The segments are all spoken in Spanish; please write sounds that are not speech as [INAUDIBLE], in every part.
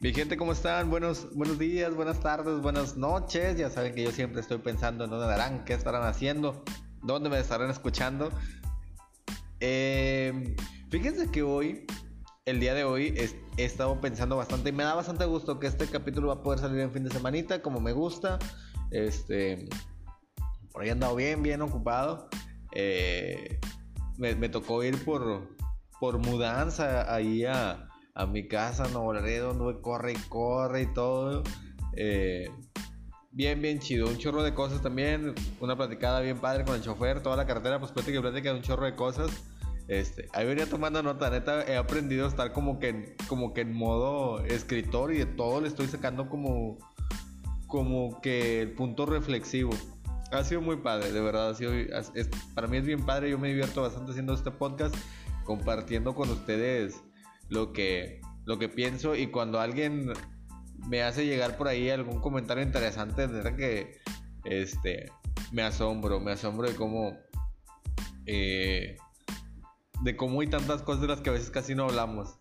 Mi gente, ¿cómo están? Buenos, buenos días, buenas tardes, buenas noches. Ya saben que yo siempre estoy pensando en dónde darán, qué estarán haciendo, dónde me estarán escuchando. Eh, fíjense que hoy, el día de hoy, he estado pensando bastante y me da bastante gusto que este capítulo va a poder salir en fin de semanita, como me gusta. Este, por ahí he andado bien, bien ocupado. Eh, me, tocó ir por, por mudanza ahí a, a mi casa, Nuevo Laredo, donde corre y corre y todo. Eh, bien, bien chido. Un chorro de cosas también. Una platicada bien padre con el chofer. Toda la carretera, pues plática y plática de un chorro de cosas. Este, ahí venía tomando nota, neta, he aprendido a estar como que, como que en modo escritor y de todo le estoy sacando como, como que el punto reflexivo. Ha sido muy padre, de verdad. Ha sido, para mí es bien padre. Yo me divierto bastante haciendo este podcast, compartiendo con ustedes lo que, lo que pienso. Y cuando alguien me hace llegar por ahí algún comentario interesante, de que este, me asombro, me asombro de cómo, eh, de cómo hay tantas cosas de las que a veces casi no hablamos.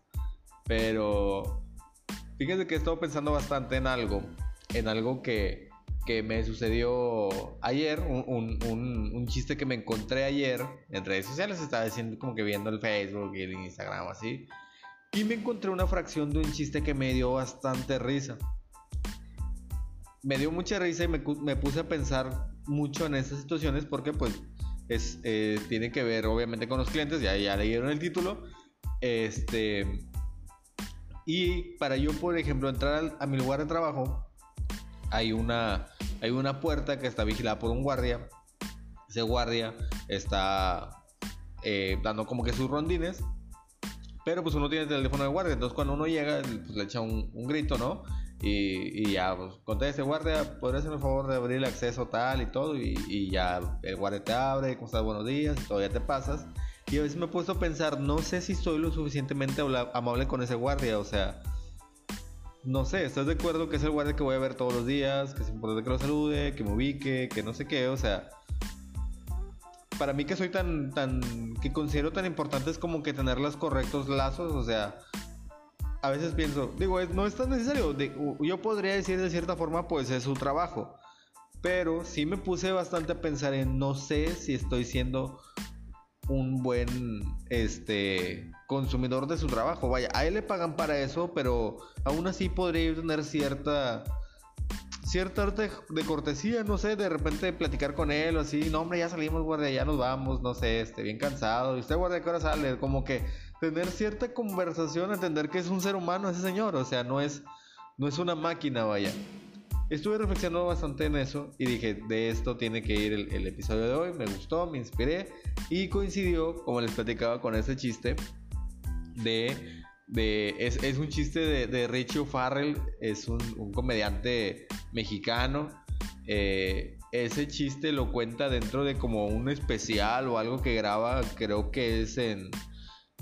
Pero fíjense que he estado pensando bastante en algo, en algo que que me sucedió ayer, un, un, chiste que me encontré ayer en redes sociales, estaba diciendo como que viendo el Facebook y el Instagram así, y me encontré una fracción de un chiste que me dio bastante risa. Me dio mucha risa y me, me puse a pensar mucho en estas situaciones porque pues es, eh, tiene que ver obviamente con los clientes, ya, ya leyeron el título, este... Y para yo, por ejemplo, entrar a mi lugar de trabajo, hay una, hay una puerta que está vigilada por un guardia. Ese guardia está eh, dando como que sus rondines. Pero pues uno tiene el teléfono de guardia. Entonces cuando uno llega, pues le echa un, grito, ¿no? Y, ya, pues conté ese guardia, podría hacerme el favor de abrir el acceso tal y todo. Y, ya el guardia te abre, ¿cómo estás? Buenos días, y todavía te pasas. Y a veces me he puesto a pensar, no sé si soy lo suficientemente amable con ese guardia. O sea, no sé, ¿estás de acuerdo que es el guardia que voy a ver todos los días? Que es importante que lo salude, que me ubique, que no sé qué, o sea. Para mí que soy tan, tan, que considero tan importante es como que tener los correctos lazos, o sea, a veces pienso, digo, no es tan necesario, yo podría decir de cierta forma, pues es su trabajo, pero sí me puse bastante a pensar en, no sé si estoy siendo un buen este consumidor de su trabajo. Vaya, a él le pagan para eso, pero aún así podría tener cierta cierta arte de cortesía, no sé, de repente platicar con él o así, no hombre, ya salimos, guardia, ya nos vamos, no sé, este, bien cansado, y usted guardia, ¿qué hora sale? Como que tener cierta conversación, entender que es un ser humano ese señor, o sea, no es, no es una máquina, vaya. Estuve reflexionando bastante en eso y dije, de esto tiene que ir el, episodio de hoy. Me gustó, me inspiré y coincidió, como les platicaba, con ese chiste de... de es, un chiste de, de Richie O'Farrell, es un, comediante mexicano. Eh, ese chiste lo cuenta dentro de como un especial o algo que graba, creo que es en...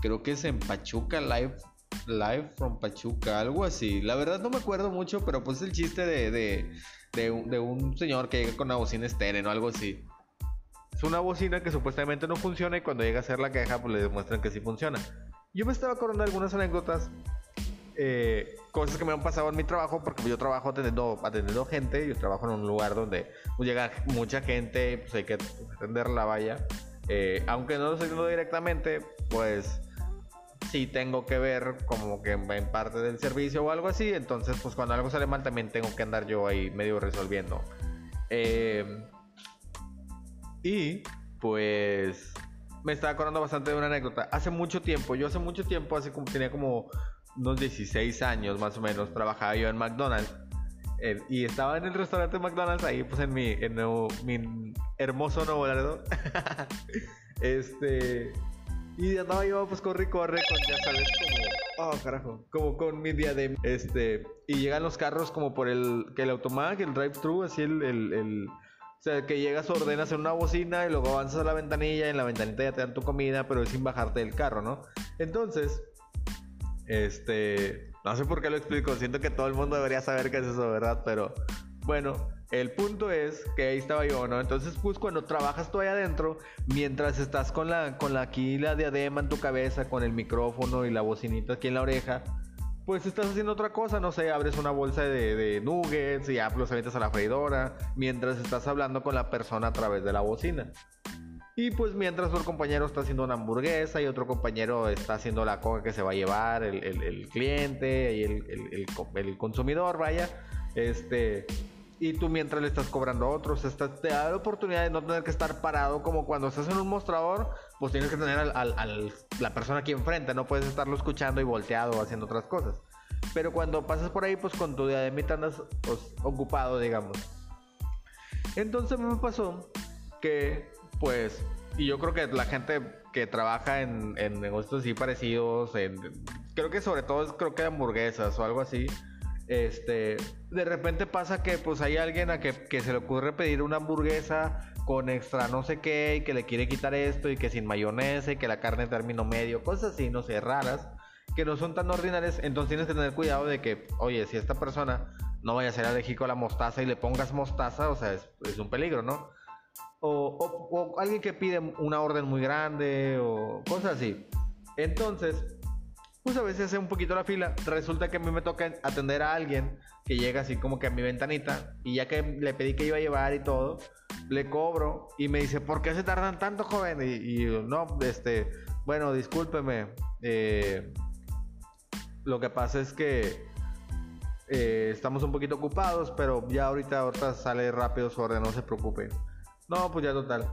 Creo que es en Pachuca Live Live from Pachuca, algo así. La verdad no me acuerdo mucho, pero pues el chiste de, de, de, un, señor que llega con una bocina estéreo o algo así. Es una bocina que supuestamente no funciona y cuando llega a hacer la queja pues le demuestran que sí funciona. Yo me estaba acordando de algunas anécdotas, eh, cosas que me han pasado en mi trabajo, porque yo trabajo atendiendo, atendiendo gente, yo trabajo en un lugar donde llega mucha gente, pues hay que atender la valla. Eh, aunque no lo estoy haciendo directamente, pues sí tengo que ver como que en parte del servicio o algo así. Entonces, pues cuando algo sale mal también tengo que andar yo ahí medio resolviendo. Eh, y pues me estaba acordando bastante de una anécdota. Hace mucho tiempo, yo hace mucho tiempo, hace como tenía como unos 16 años más o menos, trabajaba yo en McDonald's. Eh, y estaba en el restaurante McDonald's ahí, pues en mi, en mi hermoso Nuevo Laredo. [LAUGHS] este. Y andaba yo, pues corre y corre con, ya sabes, como, oh carajo, como con mi de este, y llegan los carros como por el, que el automac, el drive-thru, así el, el, el, o sea, que llegas, ordenas en una bocina y luego avanzas a la ventanilla y en la ventanita ya te dan tu comida, pero es sin bajarte del carro, ¿no? Entonces, este, no sé por qué lo explico, siento que todo el mundo debería saber qué es eso, ¿verdad? Pero, bueno, El punto es que ahí estaba yo, ¿no? Entonces, pues cuando trabajas tú ahí adentro, mientras estás con la, con la aquí la diadema en tu cabeza, con el micrófono y la bocinita aquí en la oreja, pues estás haciendo otra cosa, no sé, abres una bolsa de, nuggets y ya los avientas a la freidora, mientras estás hablando con la persona a través de la bocina. Y pues mientras un compañero está haciendo una hamburguesa y otro compañero está haciendo la coca que se va a llevar el, cliente y el, el, consumidor, vaya, este y tú mientras le estás cobrando a otros, estás, te da la oportunidad de no tener que estar parado como cuando estás en un mostrador, pues tienes que tener al, la persona aquí enfrente, no puedes estarlo escuchando y volteado o haciendo otras cosas. Pero cuando pasas por ahí, pues con tu diademita andas pues, ocupado, digamos. Entonces me pasó que, pues, y yo creo que la gente que trabaja en, en negocios así parecidos, creo que sobre todo es creo que hamburguesas o algo así, este, de repente pasa que pues hay alguien a que, se le ocurre pedir una hamburguesa con extra no sé qué y que le quiere quitar esto y que sin mayonesa y que la carne término medio, cosas así, no sé, raras, que no son tan ordinarias, entonces tienes que tener cuidado de que, oye, si esta persona no vaya a ser alérgico a la mostaza y le pongas mostaza, o sea, es, un peligro, ¿no? O, o alguien que pide una orden muy grande o cosas así. Entonces, pues a veces hace un poquito la fila. Resulta que a mí me toca atender a alguien que llega así como que a mi ventanita y ya que le pedí que iba a llevar y todo, le cobro y me dice, ¿por qué se tardan tanto, joven? Y, no, este, bueno, discúlpeme. Eh, lo que pasa es que eh, estamos un poquito ocupados, pero ya ahorita, ahorita sale rápido su orden, no se preocupe. No, pues ya total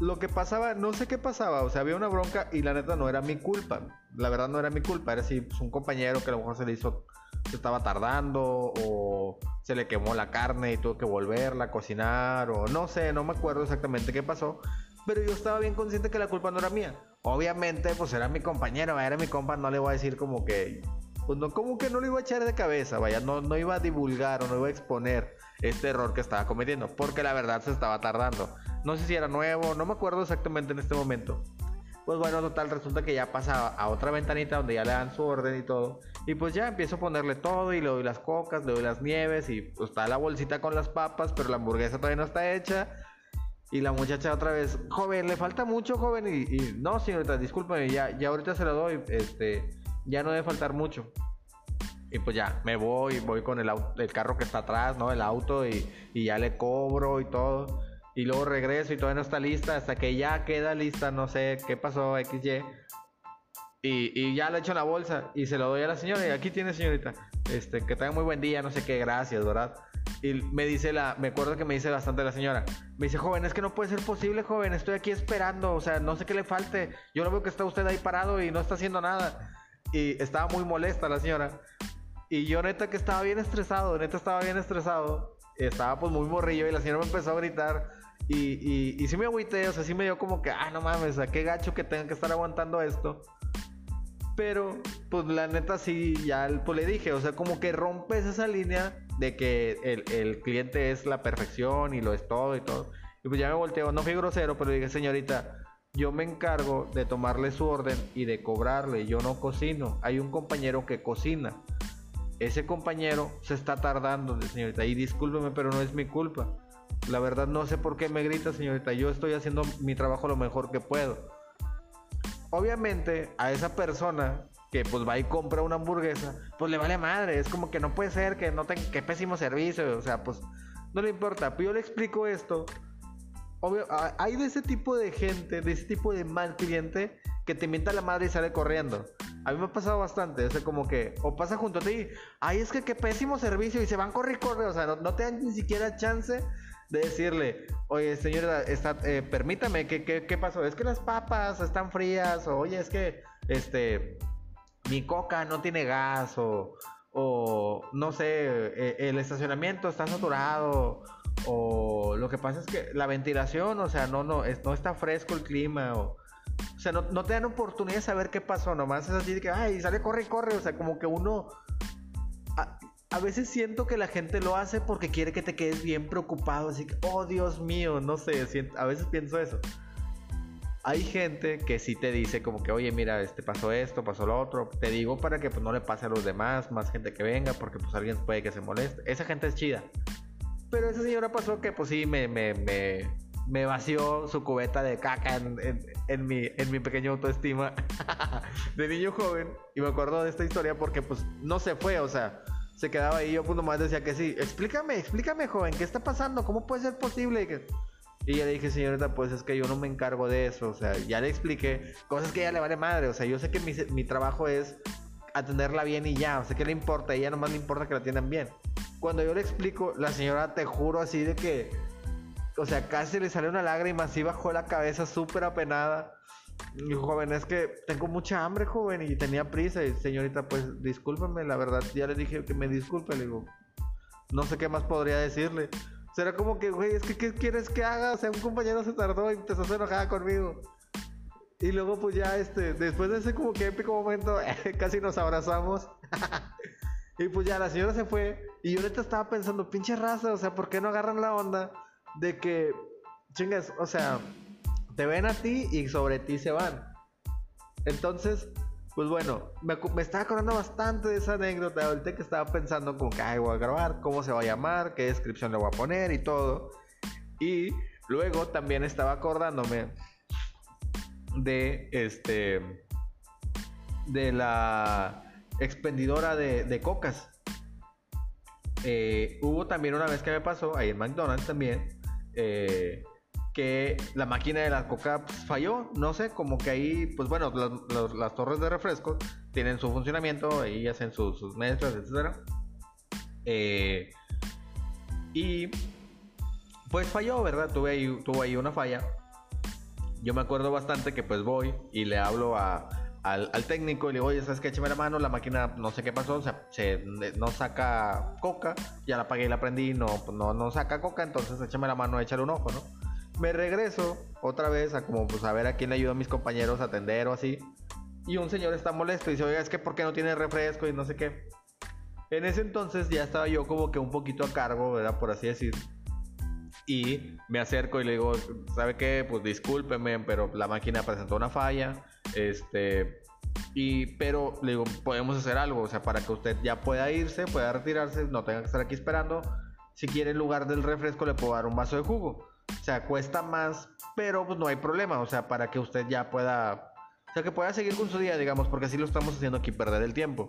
lo que pasaba, no sé qué pasaba, o sea, había una bronca y la neta no era mi culpa. La verdad no era mi culpa, era así pues, un compañero que a lo mejor se le hizo, se estaba tardando o se le quemó la carne y tuvo que volverla a cocinar o no sé, no me acuerdo exactamente qué pasó, pero yo estaba bien consciente que la culpa no era mía. Obviamente, pues era mi compañero, era mi compa, no le voy a decir como que, pues no, como que no lo iba a echar de cabeza, vaya, no, no iba a divulgar o no iba a exponer este error que estaba cometiendo, porque la verdad se estaba tardando. No sé si era nuevo, no me acuerdo exactamente en este momento. Pues bueno, total, resulta que ya pasa a otra ventanita donde ya le dan su orden y todo. Y pues ya empiezo a ponerle todo y le doy las cocas, le doy las nieves y pues está la bolsita con las papas, pero la hamburguesa todavía no está hecha. Y la muchacha otra vez, joven, le falta mucho, joven. Y, no, señorita, discúlpeme, ya, ya ahorita se lo doy, este, ya no debe faltar mucho. Y pues ya, me voy, voy con el, el carro que está atrás, ¿no? El auto y, y ya le cobro y todo y luego regreso y todavía no está lista hasta que ya queda lista, no sé qué pasó, XY. Y, y ya le echo en la bolsa y se lo doy a la señora y aquí tiene señorita, este, que tenga muy buen día, no sé qué, gracias, ¿verdad? Y me dice la, me acuerdo que me dice bastante la señora, me dice, joven, es que no puede ser posible, joven, estoy aquí esperando, o sea, no sé qué le falte, yo lo veo que está usted ahí parado y no está haciendo nada. Y estaba muy molesta la señora. Y yo neta que estaba bien estresado, neta estaba bien estresado. Estaba pues muy morrillo y la señora me empezó a gritar y, y, sí me agüité, o sea, sí me dio como que, ah, no mames, a qué gacho que tengan que estar aguantando esto. Pero, pues la neta sí, ya pues le dije, o sea, como que rompes esa línea de que el, el cliente es la perfección y lo es todo y todo. Y pues ya me volteo, no fui grosero, pero dije, señorita, yo me encargo de tomarle su orden y de cobrarle, yo no cocino. Hay un compañero que cocina. Ese compañero se está tardando, señorita, y discúlpeme, pero no es mi culpa. La verdad no sé por qué me grita, señorita. Yo estoy haciendo mi trabajo lo mejor que puedo. Obviamente a esa persona que pues va y compra una hamburguesa, pues le vale madre. Es como que no puede ser que no tenga que pésimo servicio. O sea, pues no le importa. Pero yo le explico esto. Obvio, hay de ese tipo de gente, de ese tipo de mal cliente que te mienta la madre y sale corriendo. A mí me ha pasado bastante, es como que, o pasa junto a ti, ay, es que qué pésimo servicio y se van correr y corre, o sea, no, no te dan ni siquiera chance de decirle, oye, señora, está, eh, permítame, ¿qué, ¿qué, pasó? Es que las papas están frías, o oye, es que, este, mi coca no tiene gas, o, o no sé, eh, el estacionamiento está saturado, o lo que pasa es que la ventilación, o sea, no, no, no está fresco el clima, o... O sea, no, no te dan oportunidad de saber qué pasó, nomás es así de que, ay, sale, corre, corre, o sea, como que uno a veces siento que la gente lo hace porque quiere que te quedes bien preocupado, así que, oh Dios mío, no sé, a veces pienso eso. Hay gente que sí te dice como que, oye, mira, este pasó esto, pasó lo otro. Te digo para que pues, no le pase a los demás, más gente que venga, porque pues alguien puede que se moleste. Esa gente es chida. Pero esa señora pasó que, pues sí, me, me, me, me vació su cubeta de caca en, en, en mi, en mi pequeña autoestima [LAUGHS] de niño joven. Y me acuerdo de esta historia porque, pues, no se fue, o sea, se quedaba ahí. Yo, pues, nomás decía que sí. Explícame, explícame, joven, ¿qué está pasando? ¿Cómo puede ser posible? Y ya le dije, señorita, pues es que yo no me encargo de eso. O sea, ya le expliqué cosas que ella le vale madre. O sea, yo sé que mi, mi trabajo es atenderla bien y ya. O sea, ¿qué le importa? A ella nomás le importa que la atiendan bien. Cuando yo le explico, la señora, te juro así de que, o sea, casi le salió una lágrima, así bajó la cabeza súper apenada. Y joven, es que tengo mucha hambre, joven, y tenía prisa. Y señorita, pues discúlpeme, la verdad, ya le dije que me disculpe. Le digo, no sé qué más podría decirle. Será como que, güey, es que, ¿qué quieres que haga? O sea, un compañero se tardó y te estás enojada conmigo. Y luego, pues ya, este, después de ese como que épico momento, [LAUGHS] casi nos abrazamos. [LAUGHS] y pues ya la señora se fue. Y yo ahorita estaba pensando, pinche raza, o sea, ¿por qué no agarran la onda de que, chingas, o sea, te ven a ti y sobre ti se van? Entonces, pues bueno, me, estaba acordando bastante de esa anécdota ahorita que estaba pensando como que, voy a grabar, cómo se va a llamar, qué descripción le voy a poner y todo. Y luego también estaba acordándome de este de la expendidora de, de cocas eh, hubo también una vez que me pasó, ahí en McDonald's también, eh, que la máquina de la coca pues, falló, no sé, como que ahí, pues bueno, las torres de refresco tienen su funcionamiento, ahí hacen sus mezclas, etc. Eh, y pues falló, ¿verdad? Tuve ahí, tuve ahí una falla. Yo me acuerdo bastante que pues voy y le hablo a, al, técnico y le digo, oye, ¿sabes qué? Échame la mano, la máquina no sé qué pasó, o sea, se, no saca coca, ya la apagué y la prendí, no, no, no saca coca, entonces échame la mano, échale un ojo, ¿no? Me regreso otra vez a como pues a ver a quién le ayuda a mis compañeros a atender o así. Y un señor está molesto y dice, oiga, es que ¿por qué no tiene refresco y no sé qué? En ese entonces ya estaba yo como que un poquito a cargo, ¿verdad? Por así decir. Y me acerco y le digo, ¿sabe qué? Pues discúlpeme, pero la máquina presentó una falla este, y, pero le digo, podemos hacer algo, o sea, para que usted ya pueda irse, pueda retirarse, no tenga que estar aquí esperando. Si quiere en lugar del refresco le puedo dar un vaso de jugo. O sea, cuesta más, pero pues no hay problema, o sea, para que usted ya pueda, o sea, que pueda seguir con su día, digamos, porque así lo estamos haciendo aquí, perder el tiempo.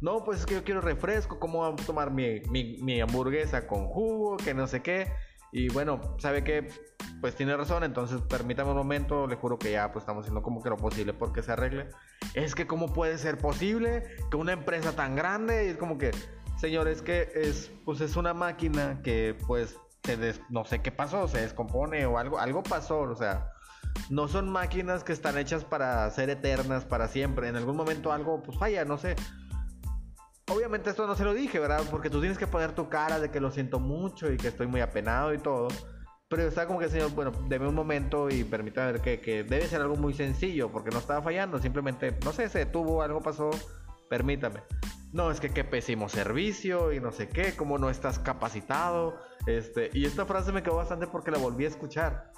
No, pues es que yo quiero refresco, ¿cómo vamos a tomar mi, mi, mi hamburguesa con jugo? Que no sé qué. Y bueno, sabe que pues tiene razón, entonces permítame un momento, le juro que ya pues estamos haciendo como que lo posible porque se arregle. Es que cómo puede ser posible que una empresa tan grande, y es como que, señor, es que es pues es una máquina que pues no sé qué pasó, se descompone o algo, algo pasó, o sea, no son máquinas que están hechas para ser eternas para siempre, en algún momento algo pues falla, no sé. Obviamente esto no se lo dije, ¿verdad? Porque tú tienes que poner tu cara de que lo siento mucho y que estoy muy apenado y todo. Pero está como que, señor, bueno, deme un momento y permítame ver que, que, debe ser algo muy sencillo, porque no estaba fallando, simplemente, no sé, se detuvo, algo pasó, permítame. No, es que qué pésimo servicio y no sé qué, cómo no estás capacitado. Este, y esta frase me quedó bastante porque la volví a escuchar.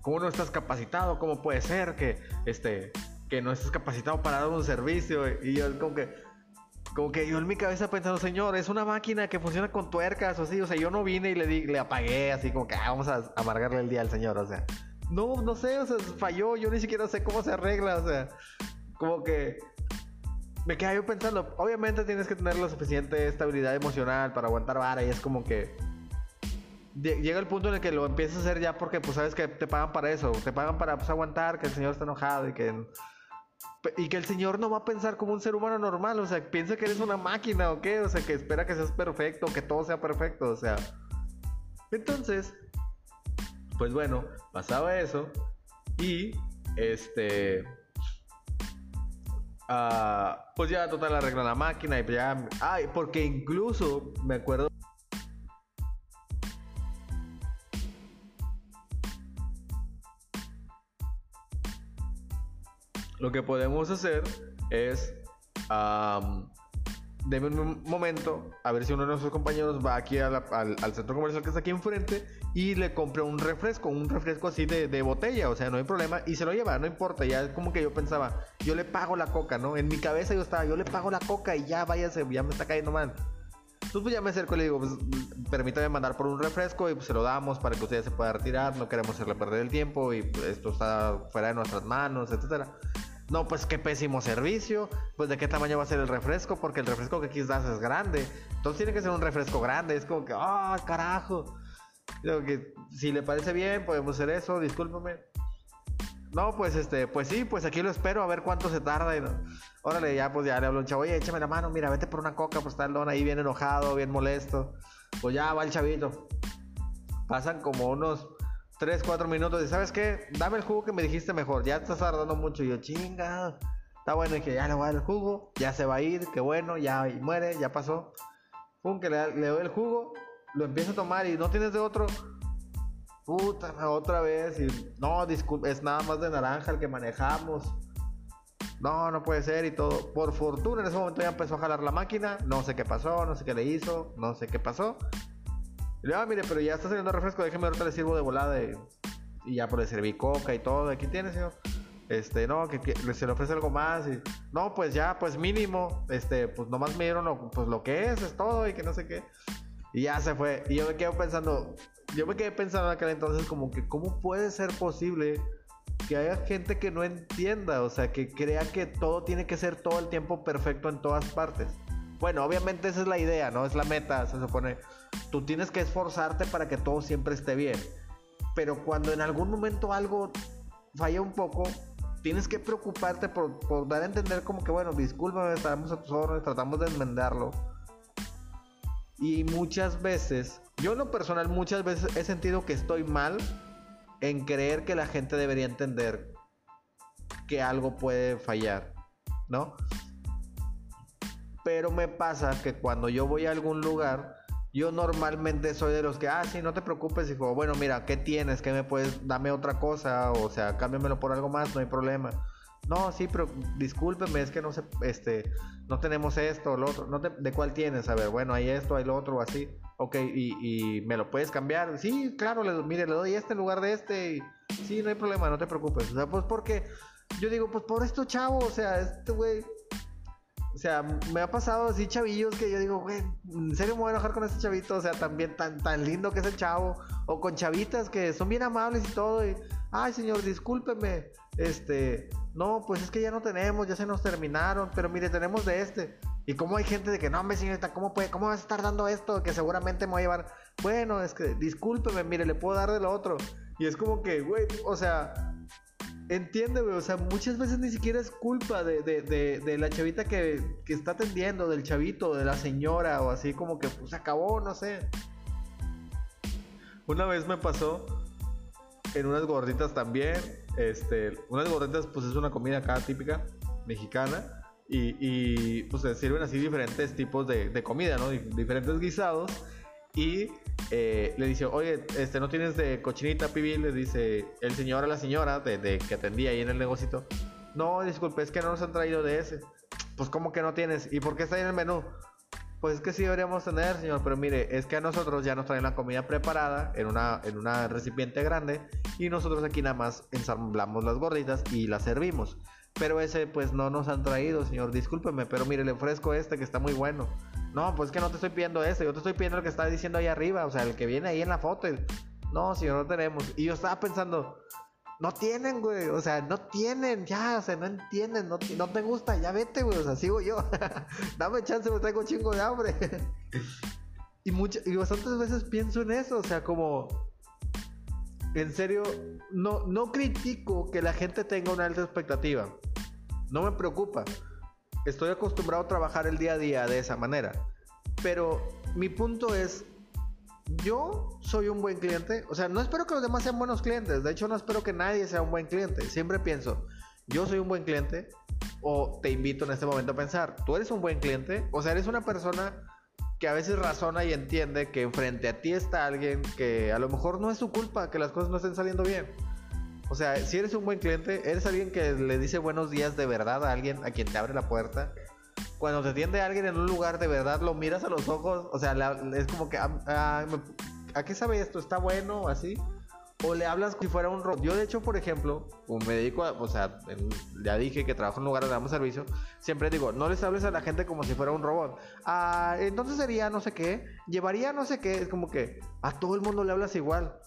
¿Cómo no estás capacitado? ¿Cómo puede ser que, este, que no estés capacitado para dar un servicio? Y yo como que, como que yo en mi cabeza pensando, señor, es una máquina que funciona con tuercas o así, o sea, yo no vine y le di, le apagué así como que ah, vamos a amargarle el día al señor, o sea, no, no sé, o sea, falló, yo ni siquiera sé cómo se arregla, o sea, como que me quedé yo pensando, obviamente tienes que tener la suficiente estabilidad emocional para aguantar vara y es como que llega el punto en el que lo empiezas a hacer ya porque pues sabes que te pagan para eso, te pagan para pues, aguantar que el señor está enojado y que y que el Señor no va a pensar como un ser humano normal, o sea, piensa que eres una máquina o qué, o sea, que espera que seas perfecto, que todo sea perfecto, o sea. Entonces, pues bueno, pasaba eso y este... Ah, pues ya total arregla la máquina y pues ya... Ay, porque incluso me acuerdo lo que podemos hacer es un momento a ver si uno de nuestros compañeros va aquí al, centro comercial que está aquí enfrente y le compra un refresco, un refresco así de, botella, o sea, no hay problema, y se lo lleva, no importa, ya es como que yo pensaba, yo le pago la coca, ¿no? En mi cabeza yo estaba, yo le pago la coca y ya váyase, ya me está cayendo mal. pues ya me acerco y le digo, pues permítame mandar por un refresco y pues, se lo damos para que usted se pueda retirar, no queremos hacerle perder el tiempo y pues, esto está fuera de nuestras manos, etcétera. No, pues qué pésimo servicio. Pues de qué tamaño va a ser el refresco, porque el refresco que das es grande. Entonces tiene que ser un refresco grande. Es como que, ah, carajo. Que si le parece bien, podemos hacer eso, discúlpame. No, pues este, pues sí, pues aquí lo espero a ver cuánto se tarda. Y. Órale, ya pues ya le hablo un chavo, oye, échame la mano, mira, vete por una coca, pues está el don ahí bien enojado, bien molesto. Pues ya va el chavito. Pasan como unos 3, 4 minutos y ¿sabes qué? Dame el jugo que me dijiste mejor, ya estás tardando mucho. Y yo, chinga, está bueno, y que ya le voy a dar el jugo, ya se va a ir, qué bueno, ya muere, ya pasó. Pum, que le, le doy el jugo, lo empiezo a tomar y no tienes de otro. Puta, otra vez. Y no, disculpe, es nada más de naranja el que manejamos. No, no puede ser y todo. Por fortuna en ese momento ya empezó a jalar la máquina. No sé qué pasó, no sé qué le hizo, no sé qué pasó. Digo, ah, mire, pero ya está saliendo refresco, déjeme ahorita le sirvo de volada. Y, ya por le serví coca y todo. Aquí tiene, señor. Este, no, que, se le ofrece algo más. No, pues ya, pues mínimo. Este, pues nomás me dieron lo, pues lo que es, es todo y que no sé qué. Y ya se fue. Y yo me quedo pensando, yo me quedé pensando en aquel entonces como que cómo puede ser posible que haya gente que no entienda, o sea, que crea que todo tiene que ser todo el tiempo perfecto en todas partes. Bueno, obviamente esa es la idea, ¿no? Es la meta, se supone. Tú tienes que esforzarte para que todo siempre esté bien. Pero cuando en algún momento algo falla un poco, tienes que preocuparte por, dar a entender como que, bueno, discúlpame, estamos a tus órdenes, tratamos de enmendarlo y muchas veces, yo en lo personal muchas veces he sentido que estoy mal en creer que la gente debería entender que algo puede fallar, ¿no? Pero me pasa que cuando yo voy a algún lugar, yo normalmente soy de los que, ah, sí, no te preocupes, hijo. Bueno, mira, ¿qué tienes? ¿Qué me puedes? Dame otra cosa. O sea, cámbiamelo por algo más, no hay problema. No, sí, pero discúlpeme, es que no sé, este, no tenemos esto, lo otro, no ¿de cuál tienes? A ver, bueno, hay esto, hay lo otro, o así. Ok, y, me lo puedes cambiar. Sí, claro, le, mire, le doy este en lugar de este. Y, sí, no hay problema, no te preocupes. O sea, pues porque yo digo, pues por esto chavo, o sea, este güey. O sea, me ha pasado así chavillos que yo digo, güey, ¿en serio me voy a enojar con este chavito? O sea, también tan, tan lindo que es el chavo. O con chavitas que son bien amables y todo. Y, ay, señor, discúlpeme. Este, no, pues es que ya no tenemos, ya se nos terminaron, pero mire, tenemos de este. Y como hay gente de que, no, hombre, señorita, ¿cómo, puede, ¿cómo vas a estar dando esto? Que seguramente me voy a llevar. Bueno, es que, discúlpeme, mire, le puedo dar de lo otro. Y es como que, güey, o sea, entiende, güey, o sea, muchas veces ni siquiera es culpa de, de, de, la chavita que, que, está atendiendo, del chavito, de la señora, o así como que, pues acabó, no sé. Una vez me pasó en unas gorditas también este, unas gorditas, pues es una comida acá típica mexicana. Y, y pues se sirven así diferentes tipos de, de comida, ¿no? Diferentes guisados. Y eh, le dice, oye, este, ¿no tienes de cochinita pibil? Le dice el señor a la señora que atendía ahí en el negocito. No, disculpe, es que no nos han traído de ese. Pues, ¿cómo que no tienes? ¿Y por qué está ahí en el menú? Pues es que sí deberíamos tener, señor, pero mire, es que a nosotros ya nos traen la comida preparada en una, en una recipiente grande y nosotros aquí nada más ensamblamos las gorditas y las servimos. Pero ese pues no nos han traído, señor, discúlpeme, pero mire, le ofrezco este que está muy bueno. No, pues es que no te estoy pidiendo este, yo te estoy pidiendo el que está diciendo ahí arriba, o sea, el que viene ahí en la foto. No, señor, no tenemos. Y yo estaba pensando, no tienen, güey. O sea, no tienen, ya, o sea, no entienden, no, no te gusta, ya vete, güey. O sea, sigo yo. [LAUGHS] Dame chance, me traigo chingo de hambre. [LAUGHS] y, muchas, y bastantes veces pienso en eso, o sea, como. En serio, no, no critico que la gente tenga una alta expectativa. No me preocupa. Estoy acostumbrado a trabajar el día a día de esa manera. Pero mi punto es, yo soy un buen cliente. O sea, no espero que los demás sean buenos clientes. De hecho, no espero que nadie sea un buen cliente. Siempre pienso, yo soy un buen cliente. O te invito en este momento a pensar, ¿tú eres un buen cliente? O sea, eres una persona que a veces razona y entiende que enfrente a ti está alguien que a lo mejor no es su culpa que las cosas no estén saliendo bien. O sea, si eres un buen cliente, eres alguien que le dice buenos días de verdad a alguien a quien te abre la puerta cuando te atiende alguien en un lugar de verdad, lo miras a los ojos, o sea, es como que, ah, ah, ¿a qué sabe esto? ¿Está bueno? Así. o le hablas como si fuera un robot. Yo, de hecho, por ejemplo, me dedico a, o sea, ya dije que trabajo en un lugar donde damos servicio, siempre digo, no les hables a la gente como si fuera un robot. Ah, entonces sería no sé qué, llevaría no sé qué, es como que a todo el mundo le hablas igual.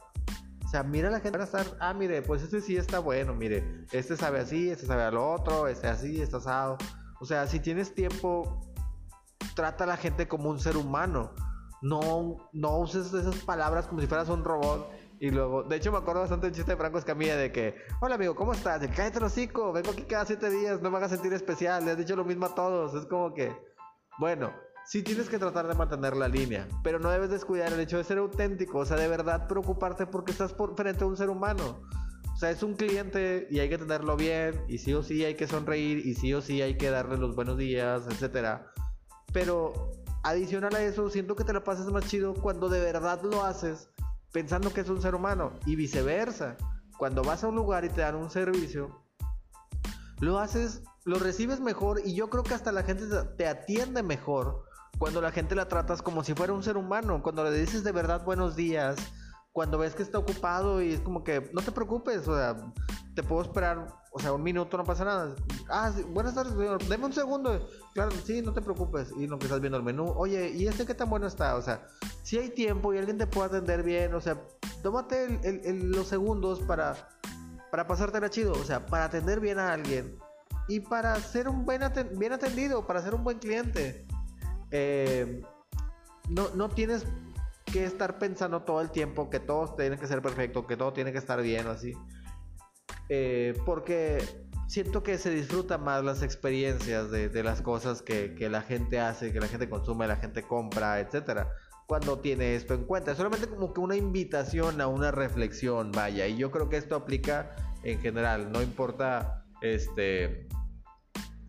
O sea, mira la gente, van a estar, ah, mire, pues este sí está bueno, mire, este sabe así, este sabe a lo otro, este así, este asado. O sea, si tienes tiempo, trata a la gente como un ser humano. No, no uses esas palabras como si fueras un robot y luego, de hecho me acuerdo bastante del chiste de Franco Escamilla de que, hola amigo, ¿cómo estás? Cállate hocico, vengo aquí cada siete días, no me hagas sentir especial, le has dicho lo mismo a todos. Es como que, bueno, sí tienes que tratar de mantener la línea, pero no debes descuidar el hecho de ser auténtico, o sea, de verdad preocuparte porque estás frente a un ser humano. O sea, es un cliente y hay que tenerlo bien, y sí o sí hay que sonreír, y sí o sí hay que darle los buenos días, etcétera. Pero adicional a eso, siento que te la pasas más chido cuando de verdad lo haces pensando que es un ser humano y viceversa. Cuando vas a un lugar y te dan un servicio, lo haces, lo recibes mejor y yo creo que hasta la gente te atiende mejor cuando la gente la tratas como si fuera un ser humano, cuando le dices de verdad buenos días, cuando ves que está ocupado y es como que no te preocupes, o sea, te puedo esperar, o sea, un minuto no pasa nada. Ah, buenas tardes, señor, deme un segundo. Claro, sí, no te preocupes. Y lo que estás viendo el menú, oye, ¿y este qué tan bueno está? O sea, si hay tiempo y alguien te puede atender bien, o sea, tómate los segundos para, para pasártela chido, o sea, para atender bien a alguien y para ser un buen atendido, para ser un buen cliente. Eh, no, no tienes que estar pensando todo el tiempo que todo tiene que ser perfecto, que todo tiene que estar bien, así. Eh, porque siento que se disfrutan más las experiencias de, las cosas que, la gente hace, que la gente consume, la gente compra, etcétera. Cuando tiene esto en cuenta, es solamente como que una invitación a una reflexión, vaya. Y yo creo que esto aplica en general, no importa este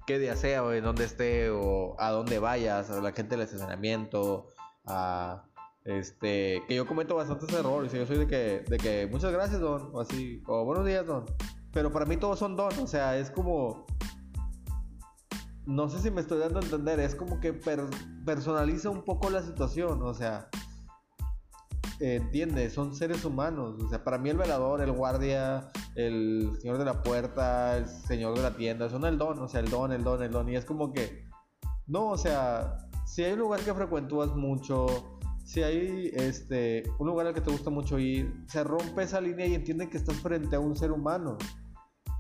qué día sea o en dónde esté o a dónde vayas, a la gente del estacionamiento, a este, que yo comento bastantes errores. Yo soy de que, de que muchas gracias, don, o así, o buenos días, don. Pero para mí todos son don, o sea, es como. No sé si me estoy dando a entender, es como que personaliza un poco la situación, o sea. Entiende, son seres humanos. O sea, para mí el velador, el guardia, el señor de la puerta, el señor de la tienda, son el don, o sea, el don, el don, el don. Y es como que. No, o sea, si hay un lugar que frecuentúas mucho, si hay este, un lugar al que te gusta mucho ir, se rompe esa línea y entiende que estás frente a un ser humano.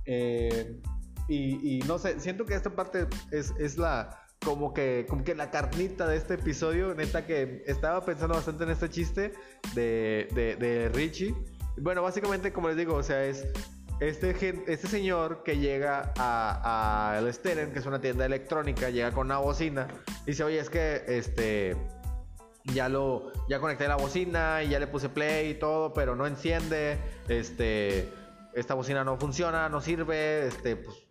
Eh, y, no sé, siento que esta parte es, la como que, como que la carnita de este episodio, neta que estaba pensando bastante en este chiste de, de, Richie. Bueno, básicamente como les digo, o sea, es este, este señor que llega a, a el Steren, que es una tienda electrónica, llega con una bocina y dice, oye, es que este ya lo ya conecté la bocina y ya le puse play y todo, pero no enciende, este esta bocina no funciona, no sirve, este pues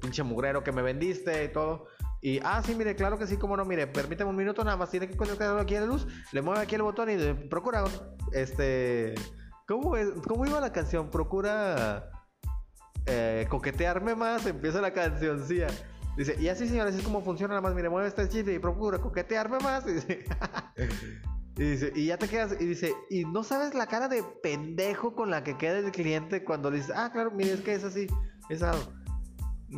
pinche mugrero que me vendiste y todo. Y, ah, sí, mire, claro que sí, como no, mire, permíteme un minuto nada más, tiene que conectarlo aquí a la luz, le mueve aquí el botón y procura, este, ¿cómo, ¿cómo iba la canción? Procura eh, coquetearme más, empieza la canción, sí. Dice, y así señores, es como funciona nada más, mire, mueve este chiste y procura coquetearme más. [LAUGHS] Y dice, y ya te quedas, y dice, y no sabes la cara de pendejo con la que queda el cliente cuando le dices, ah, claro, mire, es que es así, es algo.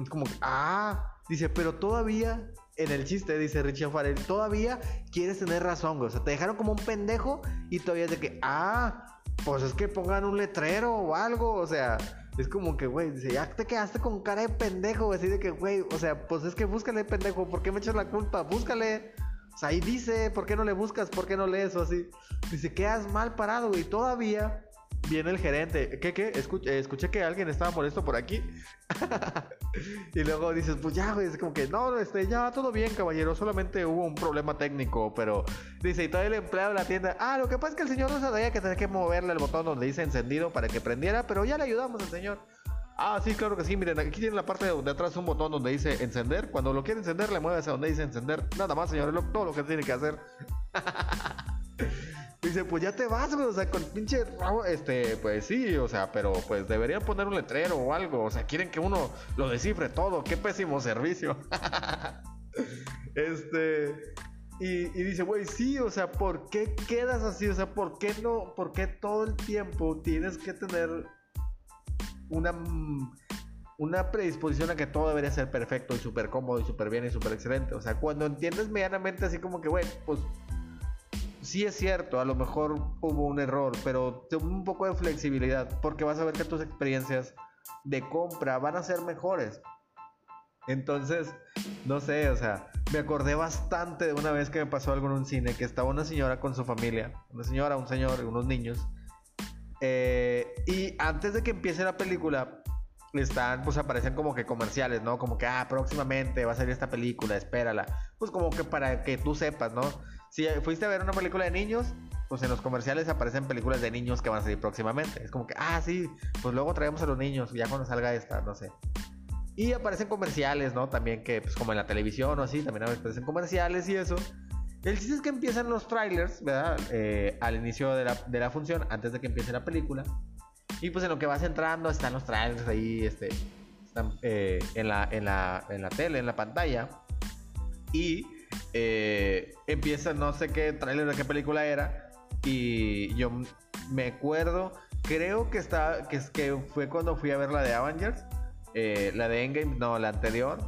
Como, ah, dice, pero todavía, en el chiste, dice Richie Farrell, todavía quieres tener razón, güey. O sea, te dejaron como un pendejo y todavía es de que, ah, pues es que pongan un letrero o algo, o sea, es como que, güey, dice, ya te quedaste con cara de pendejo, Así de que, güey, o sea, pues es que búscale, pendejo, ¿por qué me echas la culpa? Búscale. O sea, ahí dice, ¿por qué no le buscas? ¿Por qué no lees o así? Dice, quedas mal parado, güey. Todavía viene el gerente. ¿Qué, qué? Escuché, escuché que alguien estaba molesto por aquí. [LAUGHS] y luego dices, pues ya, güey, es como que, no, este, ya, todo bien, caballero. Solamente hubo un problema técnico, pero... Dice, y todavía el empleado de la tienda, ah, lo que pasa es que el señor no sabía que tenía que moverle el botón donde dice encendido para que prendiera, pero ya le ayudamos al señor. Ah, sí, claro que sí. Miren, aquí tiene la parte de atrás un botón donde dice encender. Cuando lo quiere encender, le mueve hacia donde dice encender. Nada más, señor. todo lo que tiene que hacer. [LAUGHS] Dice, pues ya te vas, güey. O sea, con pinche Este, pues sí, o sea, pero pues deberían poner un letrero o algo. O sea, quieren que uno lo descifre todo. Qué pésimo servicio. [LAUGHS] este. Y, y dice, güey, sí, o sea, ¿por qué quedas así? O sea, ¿por qué no? ¿Por qué todo el tiempo tienes que tener una, una predisposición a que todo debería ser perfecto y súper cómodo y súper bien y súper excelente? O sea, cuando entiendes medianamente así como que, güey, pues sí es cierto, a lo mejor hubo un error, pero un poco de flexibilidad, porque vas a ver que tus experiencias de compra van a ser mejores. Entonces, no sé, o sea, me acordé bastante de una vez que me pasó algo en un cine, que estaba una señora con su familia, una señora, un señor y unos niños. Eh, y antes de que empiece la película, están, pues aparecen como que comerciales, ¿no? Como que, ah, próximamente va a salir esta película, espérala. Pues como que para que tú sepas, ¿no? Si fuiste a ver una película de niños, pues en los comerciales aparecen películas de niños que van a salir próximamente. Es como que, ah, sí, pues luego traemos a los niños, ya cuando salga esta, no sé. Y aparecen comerciales, ¿no? También que, pues como en la televisión o así, también aparecen comerciales y eso. El chiste es que empiezan los trailers, ¿verdad? Eh, al inicio de la, de la, función, antes de que empiece la película. Y pues en lo que vas entrando están los trailers ahí, este, están eh, en, la, en, la, en la tele, en la pantalla. Y eh, empieza, no sé qué trailer de qué película era. Y yo me acuerdo, creo que, está, que, que fue cuando fui a ver la de Avengers eh, la de Endgame, no, la anterior.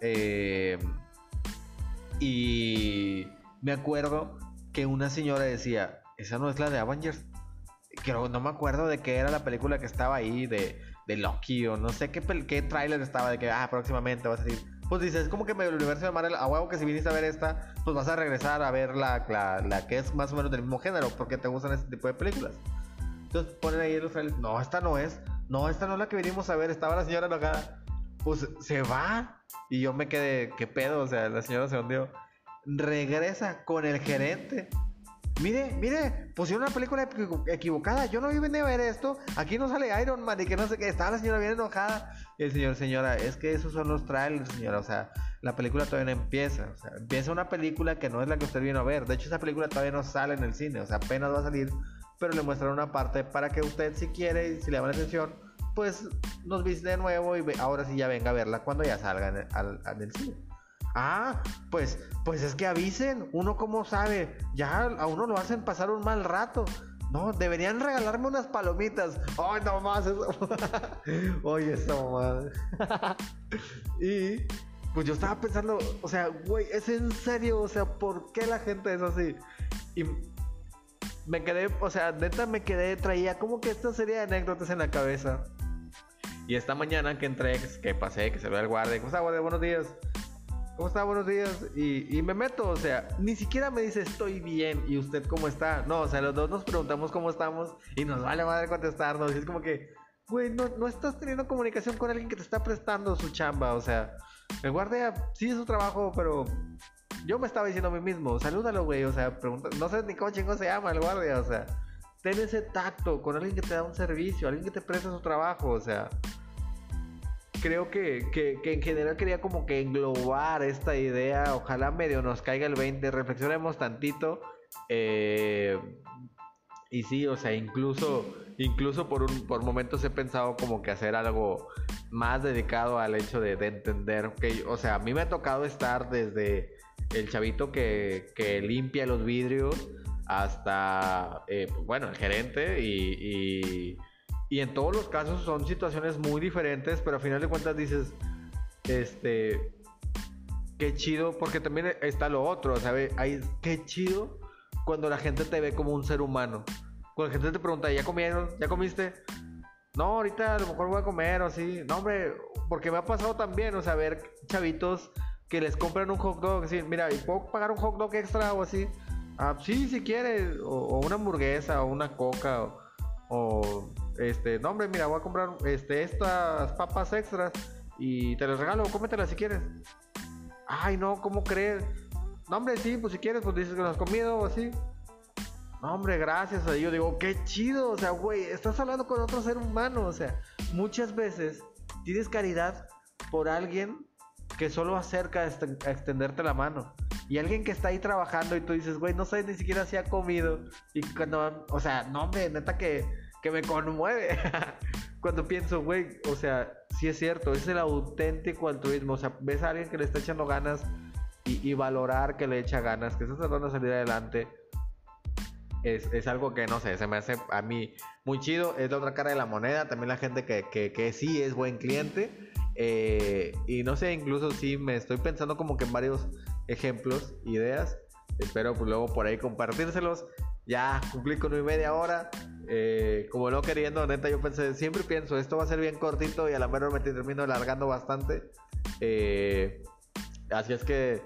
Eh, y me acuerdo que una señora decía, esa no es la de Avengers. Que no me acuerdo de qué era la película que estaba ahí, de, de Loki o no sé qué, qué tráiler estaba de que, ah, próximamente va a salir. Pues dices, es como que el universo de Marvel, a huevo que si viniste a ver esta, pues vas a regresar a ver la, la, la que es más o menos del mismo género, porque te gustan este tipo de películas. Entonces ponen ahí los trailers, no, esta no es. No, esta no es la que vinimos a ver, estaba la señora enojada. Pues se va. Y yo me quedé, ¿qué pedo? O sea, la señora se hundió. Regresa con el gerente. Mire, mire, pusieron una película equivocada. Yo no vine a ver esto. Aquí no sale Iron Man y que no sé qué. Estaba la señora bien enojada. Y el señor, señora, es que esos son los trailers, señora. O sea, la película todavía no empieza. O sea, empieza una película que no es la que usted vino a ver. De hecho, esa película todavía no sale en el cine. O sea, apenas va a salir pero le muestran una parte para que usted si quiere y si le llama la atención, pues nos visite de nuevo y ahora sí ya venga a verla cuando ya salga en el, cine. Ah, pues, pues es que avisen, uno como sabe, ya a uno lo hacen pasar un mal rato. No, deberían regalarme unas palomitas. Ay, no más eso. [LAUGHS] Oye, esa madre. [LAUGHS] y pues yo estaba pensando, o sea, güey, es en serio, o sea, ¿por qué la gente es así? Y me quedé, o sea, neta me quedé, traía como que esta serie de anécdotas en la cabeza. Y esta mañana que entré, que pasé, que se ve el guardia, ¿cómo está, guardia? Buenos días. ¿Cómo está? Buenos días. Y, me meto, o sea, ni siquiera me dice estoy bien y usted cómo está. No, o sea, los dos nos preguntamos cómo estamos y nos vale madre contestarnos. Y es como que, güey, no, no estás teniendo comunicación con alguien que te está prestando su chamba, o sea, el guardia sí es su trabajo, pero yo me estaba diciendo a mí mismo, salúdalo, güey, o sea, pregunta, no sé ni cómo chingo se llama el guardia, o sea, ten ese tacto con alguien que te da un servicio, alguien que te presta su trabajo, o sea, creo que, que, en general quería como que englobar esta idea, ojalá medio nos caiga el 20, reflexionemos tantito, eh, y sí, o sea, incluso, incluso por, un, por momentos he pensado como que hacer algo más dedicado al hecho de, de entender que, o sea, a mí me ha tocado estar desde el chavito que, que limpia los vidrios hasta, eh, bueno, el gerente y, en todos los casos son situaciones muy diferentes, pero al final de cuentas dices, este, qué chido, porque también está lo otro, ¿sabes? Hay, qué chido cuando la gente te ve como un ser humano. Cuando la gente te pregunta, ¿ya comieron? ¿Ya comiste? No, ahorita a lo mejor voy a comer o así. No, hombre, porque me ha pasado también, o sea, ver chavitos que les compran un hot dog, así, mira, ¿y puedo pagar un hot dog extra o así? Ah, sí, si quieres, o, una hamburguesa, o una coca, o, este, no hombre, mira, voy a comprar este, estas papas extras y te las regalo, cómetelas si quieres. Ay, no, ¿cómo crees? No, hombre, sí, pues si quieres, pues dices que lo has comido o así. No, hombre, gracias. a yo digo, qué chido. O sea, güey, estás hablando con otro ser humano. O sea, muchas veces tienes caridad por alguien que solo acerca a extenderte la mano. Y alguien que está ahí trabajando y tú dices, güey, no sé ni siquiera si ha comido. Y cuando, o sea, no, hombre, neta que, que me conmueve. [LAUGHS] cuando pienso, güey, o sea, sí es cierto, es el auténtico altruismo. O sea, ves a alguien que le está echando ganas y, valorar que le echa ganas, que está tratando de salir adelante. Es, es, algo que no sé, se me hace a mí muy chido. Es la otra cara de la moneda. También la gente que, que, sí es buen cliente. Eh, y no sé, incluso sí me estoy pensando como que en varios ejemplos, ideas. Espero pues, luego por ahí compartírselos. Ya cumplí con mi media hora. Eh, como no queriendo, neta, yo pensé, siempre pienso, esto va a ser bien cortito y a la mejor me termino alargando bastante. Eh, así es que,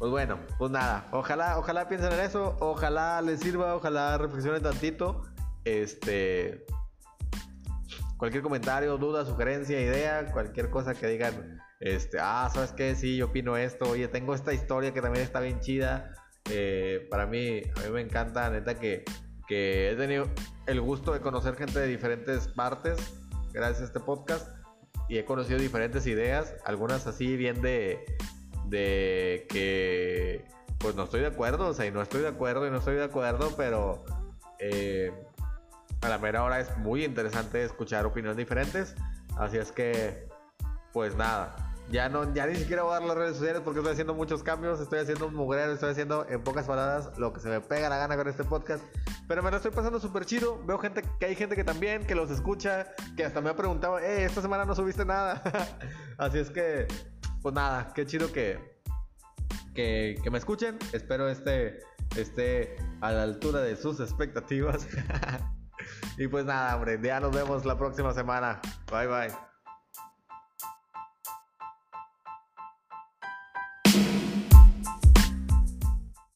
pues bueno, pues nada, ojalá, ojalá piensen en eso, ojalá les sirva, ojalá reflexionen tantito. Este, cualquier comentario, duda, sugerencia, idea, cualquier cosa que digan, este, ah, ¿sabes qué? Sí, yo opino esto, oye, tengo esta historia que también está bien chida. Eh, para mí, a mí me encanta, neta, que, he tenido el gusto de conocer gente de diferentes partes gracias a este podcast y he conocido diferentes ideas, algunas así bien de, de que pues no estoy de acuerdo, o sea, y no estoy de acuerdo y no estoy de acuerdo, pero eh, a la mera hora es muy interesante escuchar opiniones diferentes, así es que pues nada, ya no, ya ni siquiera voy a dar las redes sociales porque estoy haciendo muchos cambios, estoy haciendo un mugrero, estoy haciendo en pocas palabras lo que se me pega la gana con este podcast. Pero me lo estoy pasando súper chido. Veo gente que hay gente que también, que los escucha, que hasta me ha preguntado, eh, esta semana no subiste nada. [LAUGHS] Así es que, pues nada, qué chido que, que, que me escuchen. Espero este esté a la altura de sus expectativas. [LAUGHS] y pues nada, hombre, ya nos vemos la próxima semana. Bye bye.